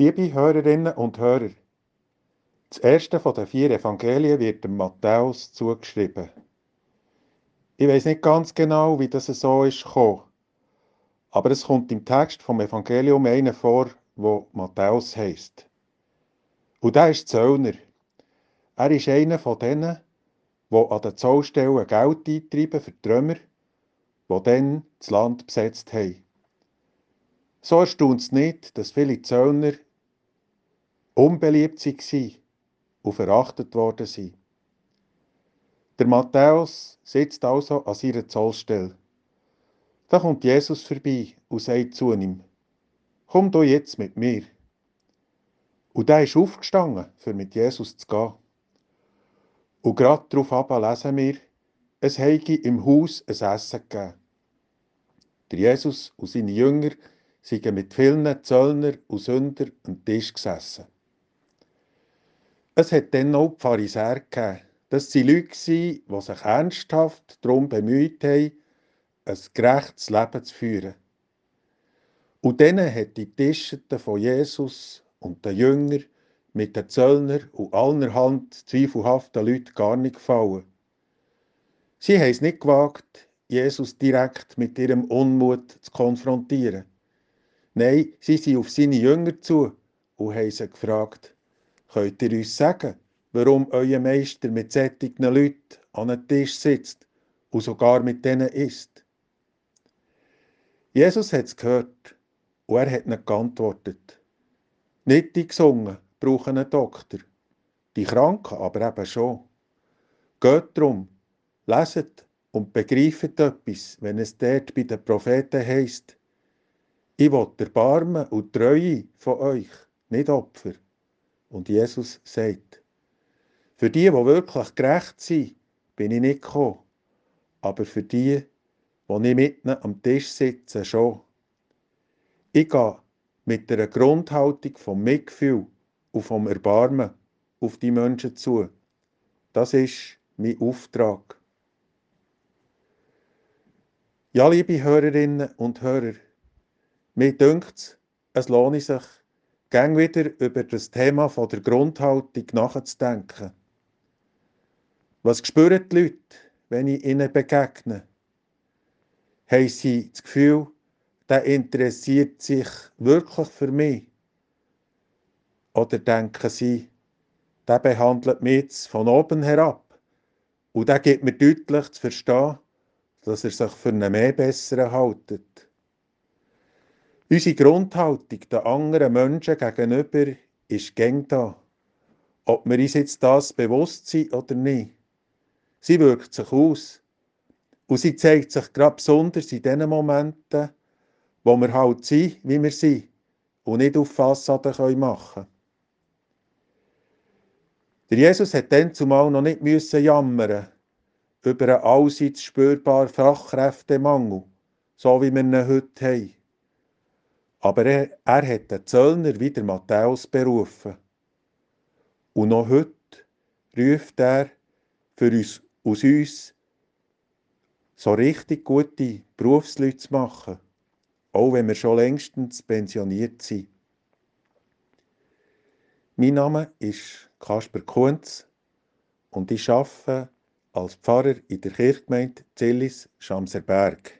Liebe Hörerinnen und Hörer, das erste von den vier Evangelien wird dem Matthäus zugeschrieben. Ich weiß nicht ganz genau, wie das so ist gekommen, aber es kommt im Text vom Evangelium einer vor, wo Matthäus heißt. Und der ist Zöllner. Er ist einer von denen, die an den Zollstellen Geld eintreiben für Römer, die dann das Land besetzt haben. So erstaunt es nicht, dass viele Zöllner unbeliebt waren und verachtet worden sind. Der Matthäus sitzt also an seiner Zollstelle. Da kommt Jesus vorbei und sagt zu ihm, komm du jetzt mit mir. Und der ist aufgestanden, für mit Jesus zu gehen. Und gerade darauf lesen wir, es habe im Haus ein Essen gegeben. Der Jesus und seine Jünger sind mit vielen Zöllner und Sünder am Tisch gesessen. Es hat dann noch die Pharisäer gegeben. Das waren Leute, die sich ernsthaft darum bemüht haben, ein gerechtes Leben zu führen. Und denen hat die Tischete von Jesus und den Jüngern mit den Zöllner und allerhand zweifelhaften Leuten gar nicht gefallen. Sie haben es nicht gewagt, Jesus direkt mit ihrem Unmut zu konfrontieren. Nein, sie sind auf seine Jünger zu und haben sie gefragt, Könnt ihr uns sagen, warum euer Meister mit solchen Leuten an einem Tisch sitzt und sogar mit denen isst? Jesus hat es gehört und er hat nicht geantwortet. Nicht die Gesungen brauchen einen Doktor, die Kranken aber eben schon. Geht darum, leset und begreift etwas, wenn es dort bei den Propheten heisst, ich will Erbarmen und Treue von euch, nicht Opfer. Und Jesus sagt, für die, die wirklich gerecht sind, bin ich nicht gekommen. Aber für die, die nicht mitten am Tisch sitzen, schon. Ich gehe mit einer Grundhaltung vom Mitgefühl und vom Erbarmen auf die Menschen zu. Das ist mein Auftrag. Ja, liebe Hörerinnen und Hörer, mir dünkt es lohnt sich, gang wieder über das Thema von der Grundhaltung nachzudenken. Was spüren die Leute, wenn ich ihnen begegne? Haben sie das Gefühl, der interessiert sich wirklich für mich? Oder denken sie, der behandelt mich jetzt von oben herab und der gibt mir deutlich zu verstehen, dass er sich für einen mehr Besseren haltet? Unsere Grundhaltung den anderen Menschen gegenüber ist gäng da. Ob wir uns jetzt das bewusst sind oder nicht. Sie wirkt sich aus. Und sie zeigt sich gerade besonders in den Momenten, wo wir halt sind, wie wir sind und nicht auf Fassaden machen können. Der Jesus hat dann zumal noch nicht müssen jammern über einen allseits spürbaren Fachkräftemangel, so wie wir ihn heute haben. Aber er, er hat den Zöllner wie der Matthäus berufen. Und noch heute ruft er für uns, aus uns so richtig gute Berufsleute zu machen, auch wenn wir schon längstens pensioniert sind. Mein Name ist Kasper Kunz und ich arbeite als Pfarrer in der Kirchgemeinde Zillis Schamserberg.